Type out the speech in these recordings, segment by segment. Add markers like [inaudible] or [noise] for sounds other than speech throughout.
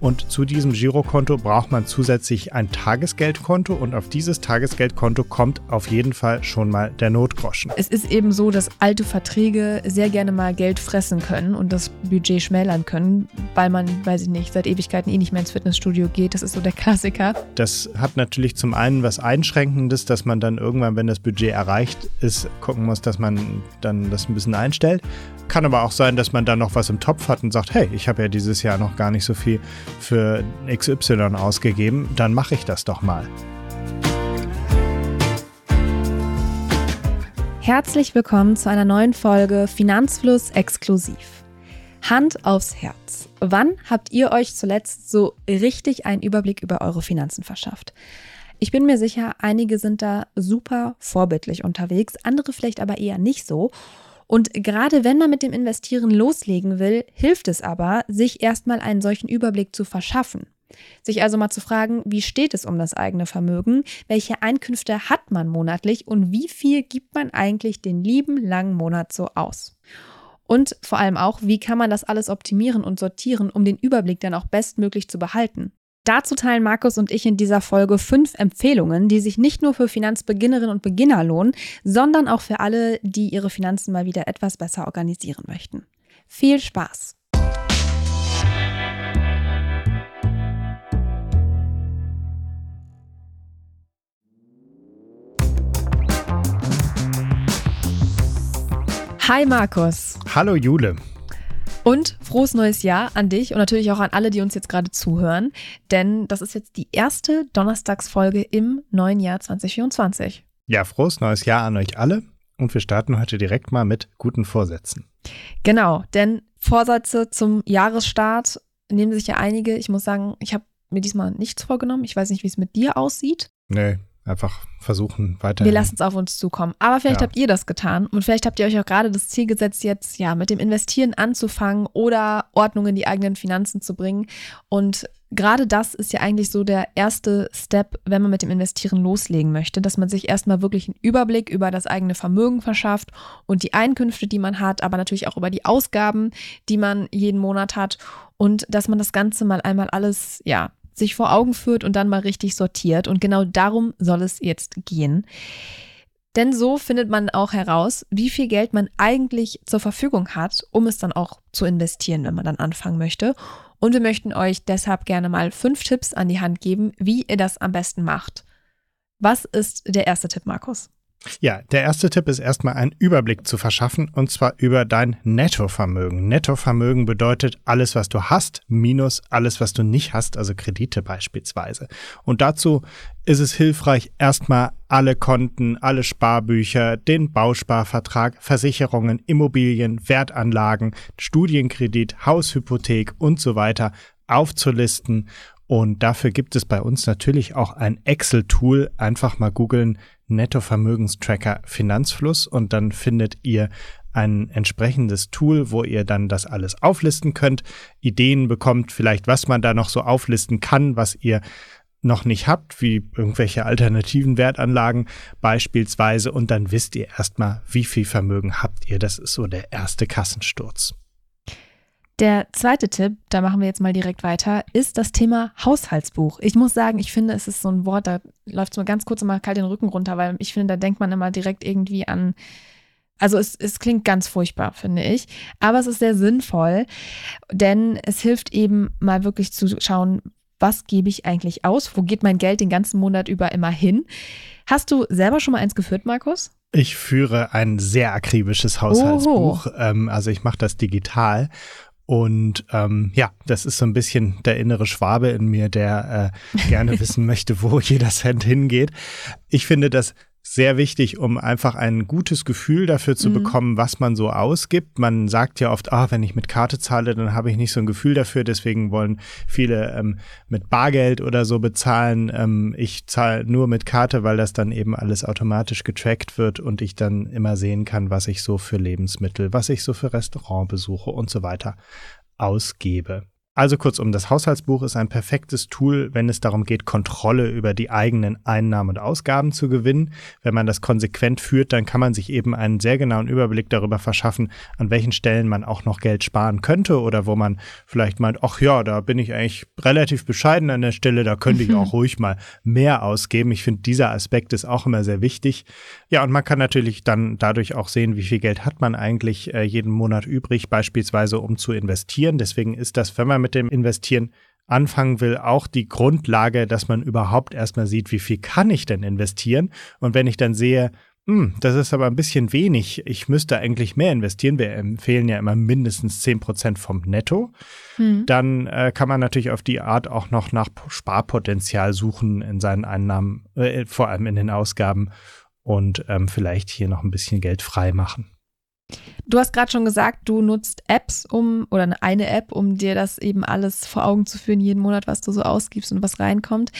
Und zu diesem Girokonto braucht man zusätzlich ein Tagesgeldkonto und auf dieses Tagesgeldkonto kommt auf jeden Fall schon mal der Notgroschen. Es ist eben so, dass alte Verträge sehr gerne mal Geld fressen können und das Budget schmälern können, weil man, weiß ich nicht, seit Ewigkeiten eh nicht mehr ins Fitnessstudio geht. Das ist so der Klassiker. Das hat natürlich zum einen was Einschränkendes, dass man dann irgendwann, wenn das Budget erreicht ist, gucken muss, dass man dann das ein bisschen einstellt. Kann aber auch sein, dass man dann noch was im Topf hat und sagt, hey, ich habe ja dieses Jahr noch gar nicht so viel für XY ausgegeben, dann mache ich das doch mal. Herzlich willkommen zu einer neuen Folge Finanzfluss exklusiv. Hand aufs Herz. Wann habt ihr euch zuletzt so richtig einen Überblick über eure Finanzen verschafft? Ich bin mir sicher, einige sind da super vorbildlich unterwegs, andere vielleicht aber eher nicht so. Und gerade wenn man mit dem Investieren loslegen will, hilft es aber, sich erstmal einen solchen Überblick zu verschaffen. Sich also mal zu fragen, wie steht es um das eigene Vermögen, welche Einkünfte hat man monatlich und wie viel gibt man eigentlich den lieben langen Monat so aus. Und vor allem auch, wie kann man das alles optimieren und sortieren, um den Überblick dann auch bestmöglich zu behalten. Dazu teilen Markus und ich in dieser Folge fünf Empfehlungen, die sich nicht nur für Finanzbeginnerinnen und Beginner lohnen, sondern auch für alle, die ihre Finanzen mal wieder etwas besser organisieren möchten. Viel Spaß! Hi Markus. Hallo Jule. Und frohes neues Jahr an dich und natürlich auch an alle, die uns jetzt gerade zuhören. Denn das ist jetzt die erste Donnerstagsfolge im neuen Jahr 2024. Ja, frohes neues Jahr an euch alle. Und wir starten heute direkt mal mit guten Vorsätzen. Genau, denn Vorsätze zum Jahresstart nehmen sich ja einige. Ich muss sagen, ich habe mir diesmal nichts vorgenommen. Ich weiß nicht, wie es mit dir aussieht. Nee, einfach versuchen weiter. Wir lassen es auf uns zukommen. Aber vielleicht ja. habt ihr das getan und vielleicht habt ihr euch auch gerade das Ziel gesetzt, jetzt ja mit dem Investieren anzufangen oder Ordnung in die eigenen Finanzen zu bringen. Und gerade das ist ja eigentlich so der erste Step, wenn man mit dem Investieren loslegen möchte, dass man sich erstmal wirklich einen Überblick über das eigene Vermögen verschafft und die Einkünfte, die man hat, aber natürlich auch über die Ausgaben, die man jeden Monat hat und dass man das Ganze mal einmal alles ja sich vor Augen führt und dann mal richtig sortiert. Und genau darum soll es jetzt gehen. Denn so findet man auch heraus, wie viel Geld man eigentlich zur Verfügung hat, um es dann auch zu investieren, wenn man dann anfangen möchte. Und wir möchten euch deshalb gerne mal fünf Tipps an die Hand geben, wie ihr das am besten macht. Was ist der erste Tipp, Markus? Ja, der erste Tipp ist erstmal einen Überblick zu verschaffen und zwar über dein Nettovermögen. Nettovermögen bedeutet alles, was du hast, minus alles, was du nicht hast, also Kredite beispielsweise. Und dazu ist es hilfreich, erstmal alle Konten, alle Sparbücher, den Bausparvertrag, Versicherungen, Immobilien, Wertanlagen, Studienkredit, Haushypothek und so weiter aufzulisten und dafür gibt es bei uns natürlich auch ein Excel-Tool. Einfach mal googeln Nettovermögenstracker Finanzfluss und dann findet ihr ein entsprechendes Tool, wo ihr dann das alles auflisten könnt, Ideen bekommt, vielleicht was man da noch so auflisten kann, was ihr noch nicht habt, wie irgendwelche alternativen Wertanlagen beispielsweise und dann wisst ihr erstmal, wie viel Vermögen habt ihr. Das ist so der erste Kassensturz. Der zweite Tipp, da machen wir jetzt mal direkt weiter, ist das Thema Haushaltsbuch. Ich muss sagen, ich finde, es ist so ein Wort, da läuft es mir ganz kurz mal kalt den Rücken runter, weil ich finde, da denkt man immer direkt irgendwie an, also es, es klingt ganz furchtbar, finde ich. Aber es ist sehr sinnvoll, denn es hilft eben mal wirklich zu schauen, was gebe ich eigentlich aus? Wo geht mein Geld den ganzen Monat über immer hin? Hast du selber schon mal eins geführt, Markus? Ich führe ein sehr akribisches Haushaltsbuch. Ähm, also ich mache das digital und ähm, ja, das ist so ein bisschen der innere Schwabe in mir, der äh, gerne [laughs] wissen möchte, wo jeder Cent hingeht. Ich finde das sehr wichtig, um einfach ein gutes Gefühl dafür zu mhm. bekommen, was man so ausgibt. Man sagt ja oft, ah, wenn ich mit Karte zahle, dann habe ich nicht so ein Gefühl dafür. Deswegen wollen viele ähm, mit Bargeld oder so bezahlen. Ähm, ich zahle nur mit Karte, weil das dann eben alles automatisch getrackt wird und ich dann immer sehen kann, was ich so für Lebensmittel, was ich so für Restaurantbesuche und so weiter ausgebe. Also kurzum, das Haushaltsbuch ist ein perfektes Tool, wenn es darum geht, Kontrolle über die eigenen Einnahmen und Ausgaben zu gewinnen. Wenn man das konsequent führt, dann kann man sich eben einen sehr genauen Überblick darüber verschaffen, an welchen Stellen man auch noch Geld sparen könnte oder wo man vielleicht meint, ach ja, da bin ich eigentlich relativ bescheiden an der Stelle, da könnte ich [laughs] auch ruhig mal mehr ausgeben. Ich finde, dieser Aspekt ist auch immer sehr wichtig. Ja, und man kann natürlich dann dadurch auch sehen, wie viel Geld hat man eigentlich äh, jeden Monat übrig, beispielsweise um zu investieren. Deswegen ist das, wenn man mit dem Investieren anfangen will, auch die Grundlage, dass man überhaupt erstmal sieht, wie viel kann ich denn investieren? Und wenn ich dann sehe, hm, das ist aber ein bisschen wenig, ich müsste eigentlich mehr investieren, wir empfehlen ja immer mindestens 10 Prozent vom Netto, hm. dann äh, kann man natürlich auf die Art auch noch nach Sparpotenzial suchen in seinen Einnahmen, äh, vor allem in den Ausgaben und ähm, vielleicht hier noch ein bisschen Geld frei machen. Du hast gerade schon gesagt, du nutzt Apps, um oder eine App, um dir das eben alles vor Augen zu führen, jeden Monat, was du so ausgibst und was reinkommt.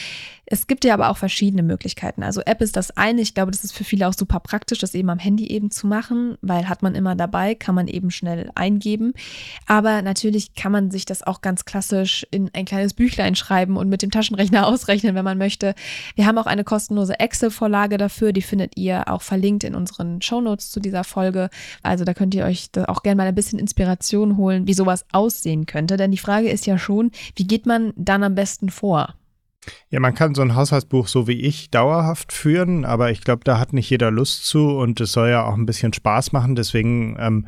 Es gibt ja aber auch verschiedene Möglichkeiten. Also App ist das eine. Ich glaube, das ist für viele auch super praktisch, das eben am Handy eben zu machen, weil hat man immer dabei, kann man eben schnell eingeben. Aber natürlich kann man sich das auch ganz klassisch in ein kleines Büchlein schreiben und mit dem Taschenrechner [laughs] ausrechnen, wenn man möchte. Wir haben auch eine kostenlose Excel-Vorlage dafür. Die findet ihr auch verlinkt in unseren Shownotes zu dieser Folge. Also da könnt ihr euch auch gerne mal ein bisschen Inspiration holen, wie sowas aussehen könnte. Denn die Frage ist ja schon, wie geht man dann am besten vor? Ja, man kann so ein Haushaltsbuch so wie ich dauerhaft führen, aber ich glaube, da hat nicht jeder Lust zu und es soll ja auch ein bisschen Spaß machen. Deswegen ähm,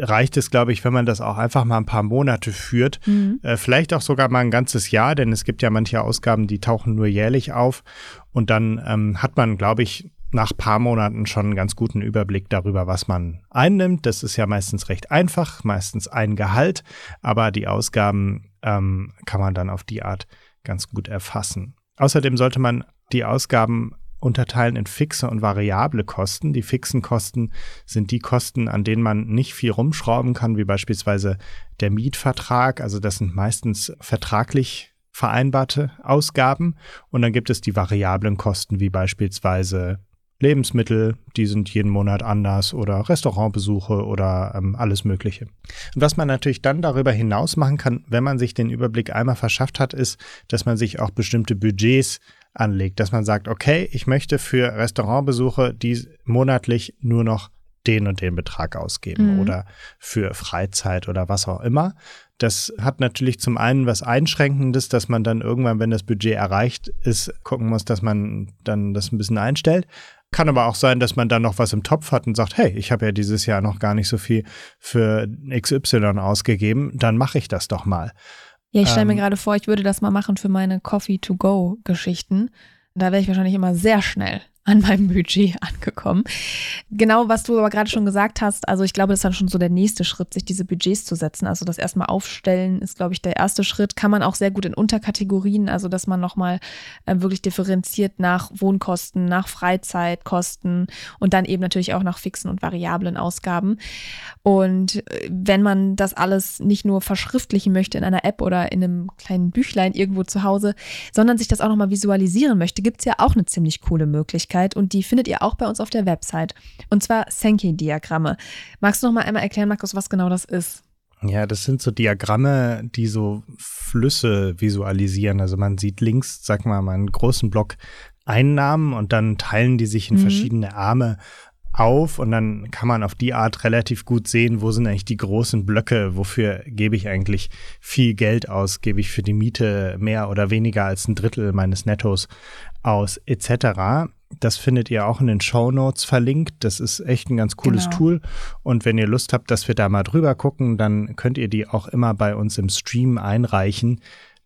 reicht es, glaube ich, wenn man das auch einfach mal ein paar Monate führt. Mhm. Äh, vielleicht auch sogar mal ein ganzes Jahr, denn es gibt ja manche Ausgaben, die tauchen nur jährlich auf. Und dann ähm, hat man, glaube ich, nach paar Monaten schon einen ganz guten Überblick darüber, was man einnimmt. Das ist ja meistens recht einfach, meistens ein Gehalt, aber die Ausgaben ähm, kann man dann auf die Art ganz gut erfassen. Außerdem sollte man die Ausgaben unterteilen in fixe und variable Kosten. Die fixen Kosten sind die Kosten, an denen man nicht viel rumschrauben kann, wie beispielsweise der Mietvertrag. Also das sind meistens vertraglich vereinbarte Ausgaben. Und dann gibt es die variablen Kosten, wie beispielsweise Lebensmittel, die sind jeden Monat anders oder Restaurantbesuche oder ähm, alles Mögliche. Und was man natürlich dann darüber hinaus machen kann, wenn man sich den Überblick einmal verschafft hat, ist, dass man sich auch bestimmte Budgets anlegt, dass man sagt, okay, ich möchte für Restaurantbesuche die monatlich nur noch den und den Betrag ausgeben mhm. oder für Freizeit oder was auch immer. Das hat natürlich zum einen was Einschränkendes, dass man dann irgendwann, wenn das Budget erreicht ist, gucken muss, dass man dann das ein bisschen einstellt. Kann aber auch sein, dass man dann noch was im Topf hat und sagt, hey, ich habe ja dieses Jahr noch gar nicht so viel für XY ausgegeben, dann mache ich das doch mal. Ja, ich stelle ähm, mir gerade vor, ich würde das mal machen für meine Coffee-to-go-Geschichten. Da wäre ich wahrscheinlich immer sehr schnell an meinem Budget angekommen. Genau, was du aber gerade schon gesagt hast, also ich glaube, das ist dann schon so der nächste Schritt, sich diese Budgets zu setzen. Also das erstmal aufstellen ist, glaube ich, der erste Schritt. Kann man auch sehr gut in Unterkategorien, also dass man nochmal äh, wirklich differenziert nach Wohnkosten, nach Freizeitkosten und dann eben natürlich auch nach fixen und variablen Ausgaben. Und äh, wenn man das alles nicht nur verschriftlichen möchte in einer App oder in einem kleinen Büchlein irgendwo zu Hause, sondern sich das auch nochmal visualisieren möchte, gibt es ja auch eine ziemlich coole Möglichkeit. Möglichkeit und die findet ihr auch bei uns auf der Website. Und zwar Sankey-Diagramme. Magst du noch mal einmal erklären, Markus, was genau das ist? Ja, das sind so Diagramme, die so Flüsse visualisieren. Also man sieht links, sag mal, mal einen großen Block Einnahmen und dann teilen die sich in mhm. verschiedene Arme auf und dann kann man auf die Art relativ gut sehen, wo sind eigentlich die großen Blöcke, wofür gebe ich eigentlich viel Geld aus, gebe ich für die Miete mehr oder weniger als ein Drittel meines Nettos aus, etc. Das findet ihr auch in den Show Notes verlinkt. Das ist echt ein ganz cooles genau. Tool. Und wenn ihr Lust habt, dass wir da mal drüber gucken, dann könnt ihr die auch immer bei uns im Stream einreichen.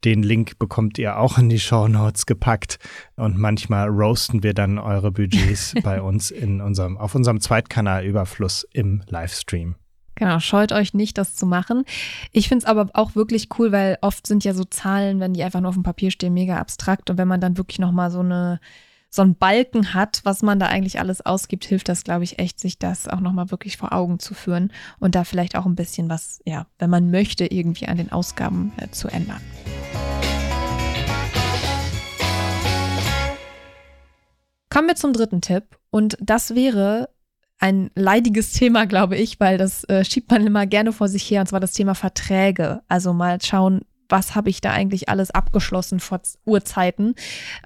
Den Link bekommt ihr auch in die Show Notes gepackt. Und manchmal roasten wir dann eure Budgets [laughs] bei uns in unserem, auf unserem Zweitkanal Überfluss im Livestream. Genau, scheut euch nicht, das zu machen. Ich finde es aber auch wirklich cool, weil oft sind ja so Zahlen, wenn die einfach nur auf dem Papier stehen, mega abstrakt. Und wenn man dann wirklich nochmal so eine so einen Balken hat, was man da eigentlich alles ausgibt, hilft das, glaube ich, echt, sich das auch nochmal wirklich vor Augen zu führen und da vielleicht auch ein bisschen was, ja, wenn man möchte, irgendwie an den Ausgaben äh, zu ändern. Kommen wir zum dritten Tipp und das wäre ein leidiges Thema, glaube ich, weil das äh, schiebt man immer gerne vor sich her, und zwar das Thema Verträge. Also mal schauen, was habe ich da eigentlich alles abgeschlossen vor Urzeiten.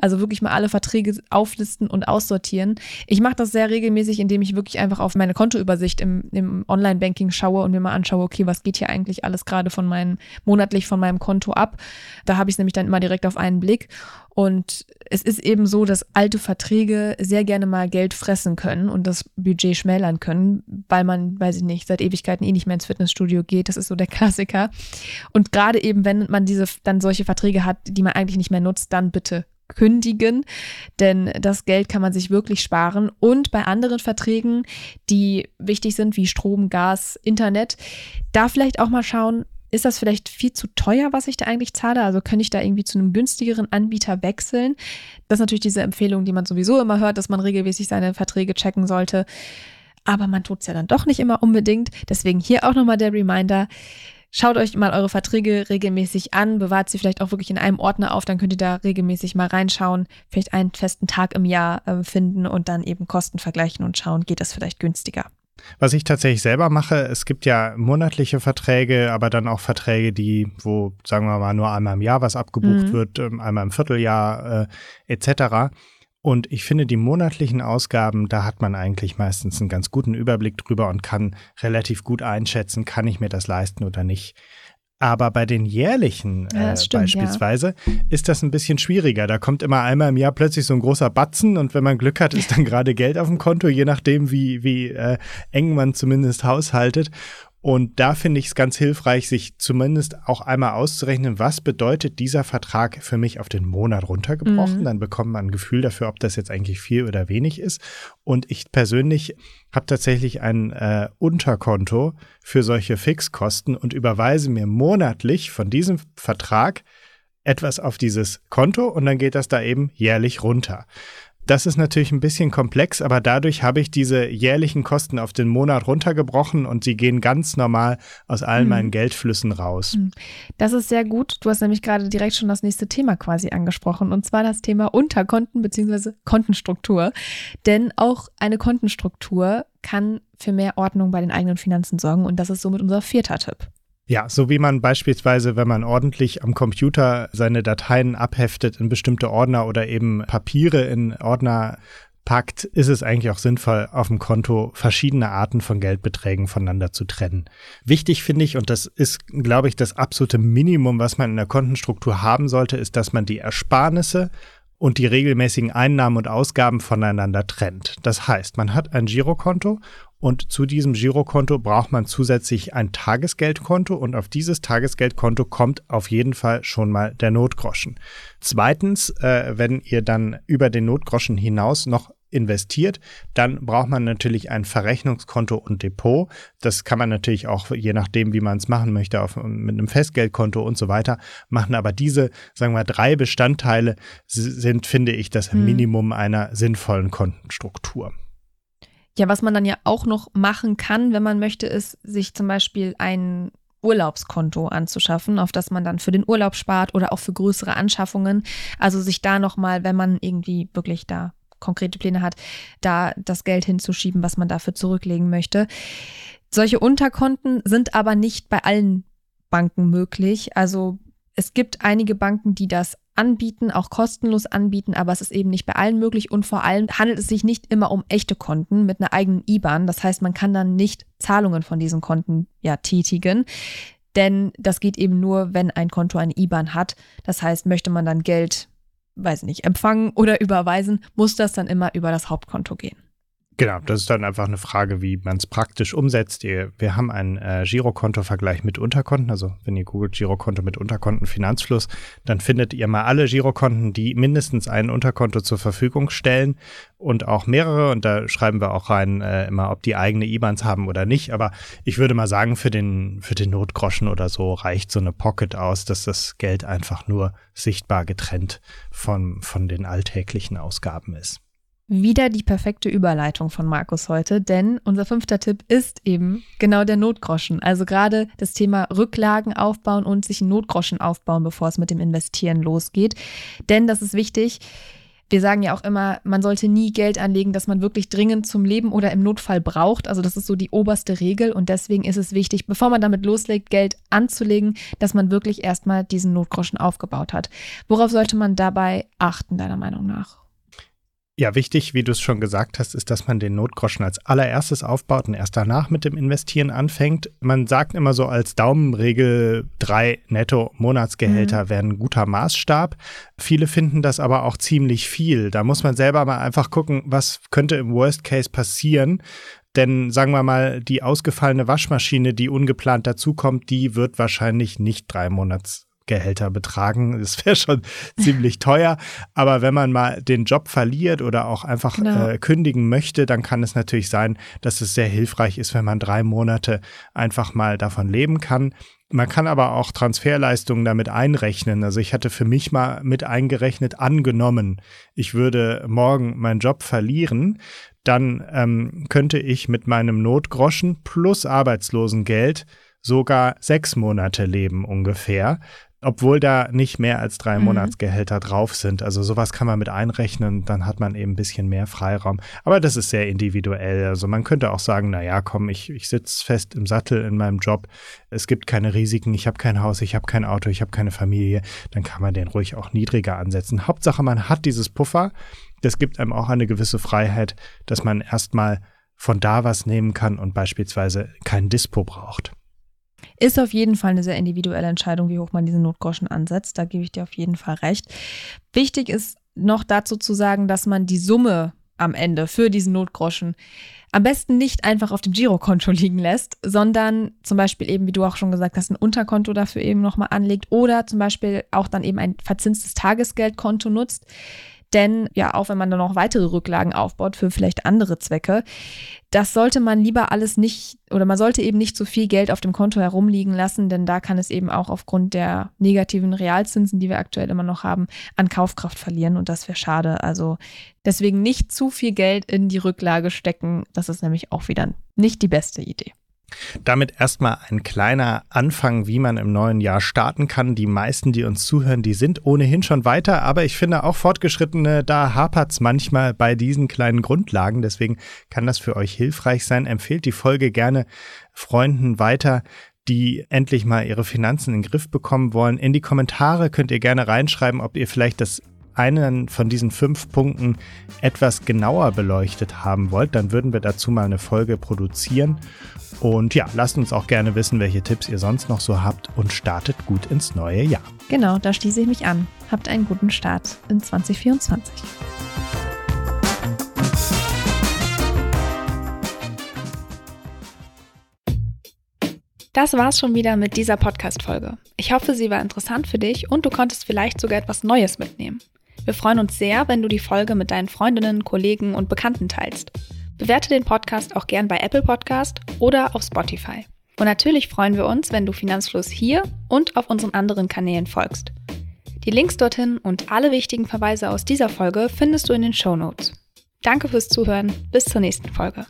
Also wirklich mal alle Verträge auflisten und aussortieren. Ich mache das sehr regelmäßig, indem ich wirklich einfach auf meine Kontoübersicht im, im Online-Banking schaue und mir mal anschaue, okay, was geht hier eigentlich alles gerade von meinem, monatlich von meinem Konto ab. Da habe ich es nämlich dann immer direkt auf einen Blick. Und es ist eben so, dass alte Verträge sehr gerne mal Geld fressen können und das Budget schmälern können, weil man, weiß ich nicht, seit Ewigkeiten eh nicht mehr ins Fitnessstudio geht. Das ist so der Klassiker. Und gerade eben, wenn man diese dann solche Verträge hat, die man eigentlich nicht mehr nutzt, dann bitte kündigen, denn das Geld kann man sich wirklich sparen. Und bei anderen Verträgen, die wichtig sind, wie Strom, Gas, Internet, da vielleicht auch mal schauen, ist das vielleicht viel zu teuer, was ich da eigentlich zahle? Also könnte ich da irgendwie zu einem günstigeren Anbieter wechseln? Das ist natürlich diese Empfehlung, die man sowieso immer hört, dass man regelmäßig seine Verträge checken sollte. Aber man tut es ja dann doch nicht immer unbedingt. Deswegen hier auch nochmal der Reminder. Schaut euch mal eure Verträge regelmäßig an, bewahrt sie vielleicht auch wirklich in einem Ordner auf, dann könnt ihr da regelmäßig mal reinschauen, vielleicht einen festen Tag im Jahr äh, finden und dann eben Kosten vergleichen und schauen, geht das vielleicht günstiger. Was ich tatsächlich selber mache, es gibt ja monatliche Verträge, aber dann auch Verträge, die, wo, sagen wir mal, nur einmal im Jahr was abgebucht mhm. wird, ähm, einmal im Vierteljahr äh, etc. Und ich finde, die monatlichen Ausgaben, da hat man eigentlich meistens einen ganz guten Überblick drüber und kann relativ gut einschätzen, kann ich mir das leisten oder nicht. Aber bei den jährlichen äh, stimmt, beispielsweise ja. ist das ein bisschen schwieriger. Da kommt immer einmal im Jahr plötzlich so ein großer Batzen und wenn man Glück hat, ist dann [laughs] gerade Geld auf dem Konto, je nachdem, wie, wie äh, eng man zumindest haushaltet. Und da finde ich es ganz hilfreich, sich zumindest auch einmal auszurechnen, was bedeutet dieser Vertrag für mich auf den Monat runtergebrochen. Mhm. Dann bekommt man ein Gefühl dafür, ob das jetzt eigentlich viel oder wenig ist. Und ich persönlich habe tatsächlich ein äh, Unterkonto für solche Fixkosten und überweise mir monatlich von diesem Vertrag etwas auf dieses Konto und dann geht das da eben jährlich runter. Das ist natürlich ein bisschen komplex, aber dadurch habe ich diese jährlichen Kosten auf den Monat runtergebrochen und sie gehen ganz normal aus allen mhm. meinen Geldflüssen raus. Mhm. Das ist sehr gut. Du hast nämlich gerade direkt schon das nächste Thema quasi angesprochen und zwar das Thema Unterkonten bzw. Kontenstruktur. Denn auch eine Kontenstruktur kann für mehr Ordnung bei den eigenen Finanzen sorgen und das ist somit unser vierter Tipp. Ja, so wie man beispielsweise, wenn man ordentlich am Computer seine Dateien abheftet in bestimmte Ordner oder eben Papiere in Ordner packt, ist es eigentlich auch sinnvoll, auf dem Konto verschiedene Arten von Geldbeträgen voneinander zu trennen. Wichtig finde ich, und das ist, glaube ich, das absolute Minimum, was man in der Kontenstruktur haben sollte, ist, dass man die Ersparnisse und die regelmäßigen Einnahmen und Ausgaben voneinander trennt. Das heißt, man hat ein Girokonto und zu diesem Girokonto braucht man zusätzlich ein Tagesgeldkonto und auf dieses Tagesgeldkonto kommt auf jeden Fall schon mal der Notgroschen. Zweitens, äh, wenn ihr dann über den Notgroschen hinaus noch investiert, dann braucht man natürlich ein Verrechnungskonto und Depot. Das kann man natürlich auch, je nachdem, wie man es machen möchte, auf, mit einem Festgeldkonto und so weiter machen. Aber diese, sagen wir, drei Bestandteile sind, finde ich, das hm. Minimum einer sinnvollen Kontenstruktur. Ja, was man dann ja auch noch machen kann, wenn man möchte, ist, sich zum Beispiel ein Urlaubskonto anzuschaffen, auf das man dann für den Urlaub spart oder auch für größere Anschaffungen. Also sich da nochmal, wenn man irgendwie wirklich da konkrete Pläne hat, da das Geld hinzuschieben, was man dafür zurücklegen möchte. Solche Unterkonten sind aber nicht bei allen Banken möglich. Also es gibt einige Banken, die das anbieten, auch kostenlos anbieten, aber es ist eben nicht bei allen möglich und vor allem handelt es sich nicht immer um echte Konten mit einer eigenen IBAN. Das heißt, man kann dann nicht Zahlungen von diesen Konten ja tätigen. Denn das geht eben nur, wenn ein Konto eine IBAN hat. Das heißt, möchte man dann Geld weiß nicht, empfangen oder überweisen, muss das dann immer über das Hauptkonto gehen. Genau, das ist dann einfach eine Frage, wie man es praktisch umsetzt. Wir haben einen äh, Girokonto-Vergleich mit Unterkonten. Also wenn ihr googelt Girokonto mit Unterkonten Finanzfluss, dann findet ihr mal alle Girokonten, die mindestens ein Unterkonto zur Verfügung stellen und auch mehrere. Und da schreiben wir auch rein äh, immer, ob die eigene IBANs haben oder nicht. Aber ich würde mal sagen, für den, für den Notgroschen oder so reicht so eine Pocket aus, dass das Geld einfach nur sichtbar getrennt von, von den alltäglichen Ausgaben ist. Wieder die perfekte Überleitung von Markus heute, denn unser fünfter Tipp ist eben genau der Notgroschen. Also gerade das Thema Rücklagen aufbauen und sich einen Notgroschen aufbauen, bevor es mit dem Investieren losgeht. Denn das ist wichtig. wir sagen ja auch immer, man sollte nie Geld anlegen, das man wirklich dringend zum Leben oder im Notfall braucht. Also das ist so die oberste Regel und deswegen ist es wichtig, bevor man damit loslegt, Geld anzulegen, dass man wirklich erstmal diesen Notgroschen aufgebaut hat. Worauf sollte man dabei achten, deiner Meinung nach? Ja, wichtig, wie du es schon gesagt hast, ist, dass man den Notgroschen als allererstes aufbaut und erst danach mit dem Investieren anfängt. Man sagt immer so als Daumenregel, drei Netto-Monatsgehälter mhm. wären ein guter Maßstab. Viele finden das aber auch ziemlich viel. Da muss man selber mal einfach gucken, was könnte im Worst Case passieren. Denn sagen wir mal, die ausgefallene Waschmaschine, die ungeplant dazukommt, die wird wahrscheinlich nicht drei Monats Gehälter betragen. [laughs] Das wäre schon ziemlich teuer. Aber wenn man mal den Job verliert oder auch einfach genau. äh, kündigen möchte, dann kann es natürlich sein, dass es sehr hilfreich ist, wenn man drei Monate einfach mal davon leben kann. Man kann aber auch Transferleistungen damit einrechnen. Also ich hatte für mich mal mit eingerechnet, angenommen, ich würde morgen meinen Job verlieren, dann ähm, könnte ich mit meinem Notgroschen plus Arbeitslosengeld sogar sechs Monate leben ungefähr obwohl da nicht mehr als drei mhm. Monatsgehälter drauf sind. Also sowas kann man mit einrechnen, dann hat man eben ein bisschen mehr Freiraum. Aber das ist sehr individuell. Also man könnte auch sagen, na ja, komm, ich, ich sitze fest im Sattel in meinem Job. Es gibt keine Risiken, ich habe kein Haus, ich habe kein Auto, ich habe keine Familie. Dann kann man den ruhig auch niedriger ansetzen. Hauptsache, man hat dieses Puffer. Das gibt einem auch eine gewisse Freiheit, dass man erstmal von da was nehmen kann und beispielsweise kein Dispo braucht. Ist auf jeden Fall eine sehr individuelle Entscheidung, wie hoch man diesen Notgroschen ansetzt. Da gebe ich dir auf jeden Fall recht. Wichtig ist noch dazu zu sagen, dass man die Summe am Ende für diesen Notgroschen am besten nicht einfach auf dem Girokonto [laughs] liegen lässt, sondern zum Beispiel eben, wie du auch schon gesagt hast, ein Unterkonto dafür eben nochmal anlegt oder zum Beispiel auch dann eben ein verzinstes Tagesgeldkonto nutzt. Denn ja, auch wenn man dann noch weitere Rücklagen aufbaut für vielleicht andere Zwecke, das sollte man lieber alles nicht oder man sollte eben nicht so viel Geld auf dem Konto herumliegen lassen, denn da kann es eben auch aufgrund der negativen Realzinsen, die wir aktuell immer noch haben, an Kaufkraft verlieren und das wäre schade. Also deswegen nicht zu viel Geld in die Rücklage stecken, das ist nämlich auch wieder nicht die beste Idee. Damit erstmal ein kleiner Anfang, wie man im neuen Jahr starten kann. Die meisten, die uns zuhören, die sind ohnehin schon weiter, aber ich finde auch Fortgeschrittene, da hapert es manchmal bei diesen kleinen Grundlagen. Deswegen kann das für euch hilfreich sein. Empfehlt die Folge gerne Freunden weiter die endlich mal ihre Finanzen in den Griff bekommen wollen. In die Kommentare könnt ihr gerne reinschreiben, ob ihr vielleicht das einen von diesen fünf Punkten etwas genauer beleuchtet haben wollt, dann würden wir dazu mal eine Folge produzieren. Und ja, lasst uns auch gerne wissen, welche Tipps ihr sonst noch so habt und startet gut ins neue Jahr. Genau, da schließe ich mich an. Habt einen guten Start in 2024. Das war's schon wieder mit dieser Podcast-Folge. Ich hoffe, sie war interessant für dich und du konntest vielleicht sogar etwas Neues mitnehmen. Wir freuen uns sehr, wenn du die Folge mit deinen Freundinnen, Kollegen und Bekannten teilst. Bewerte den Podcast auch gern bei Apple Podcast oder auf Spotify. Und natürlich freuen wir uns, wenn du Finanzfluss hier und auf unseren anderen Kanälen folgst. Die Links dorthin und alle wichtigen Verweise aus dieser Folge findest du in den Show Notes. Danke fürs Zuhören. Bis zur nächsten Folge.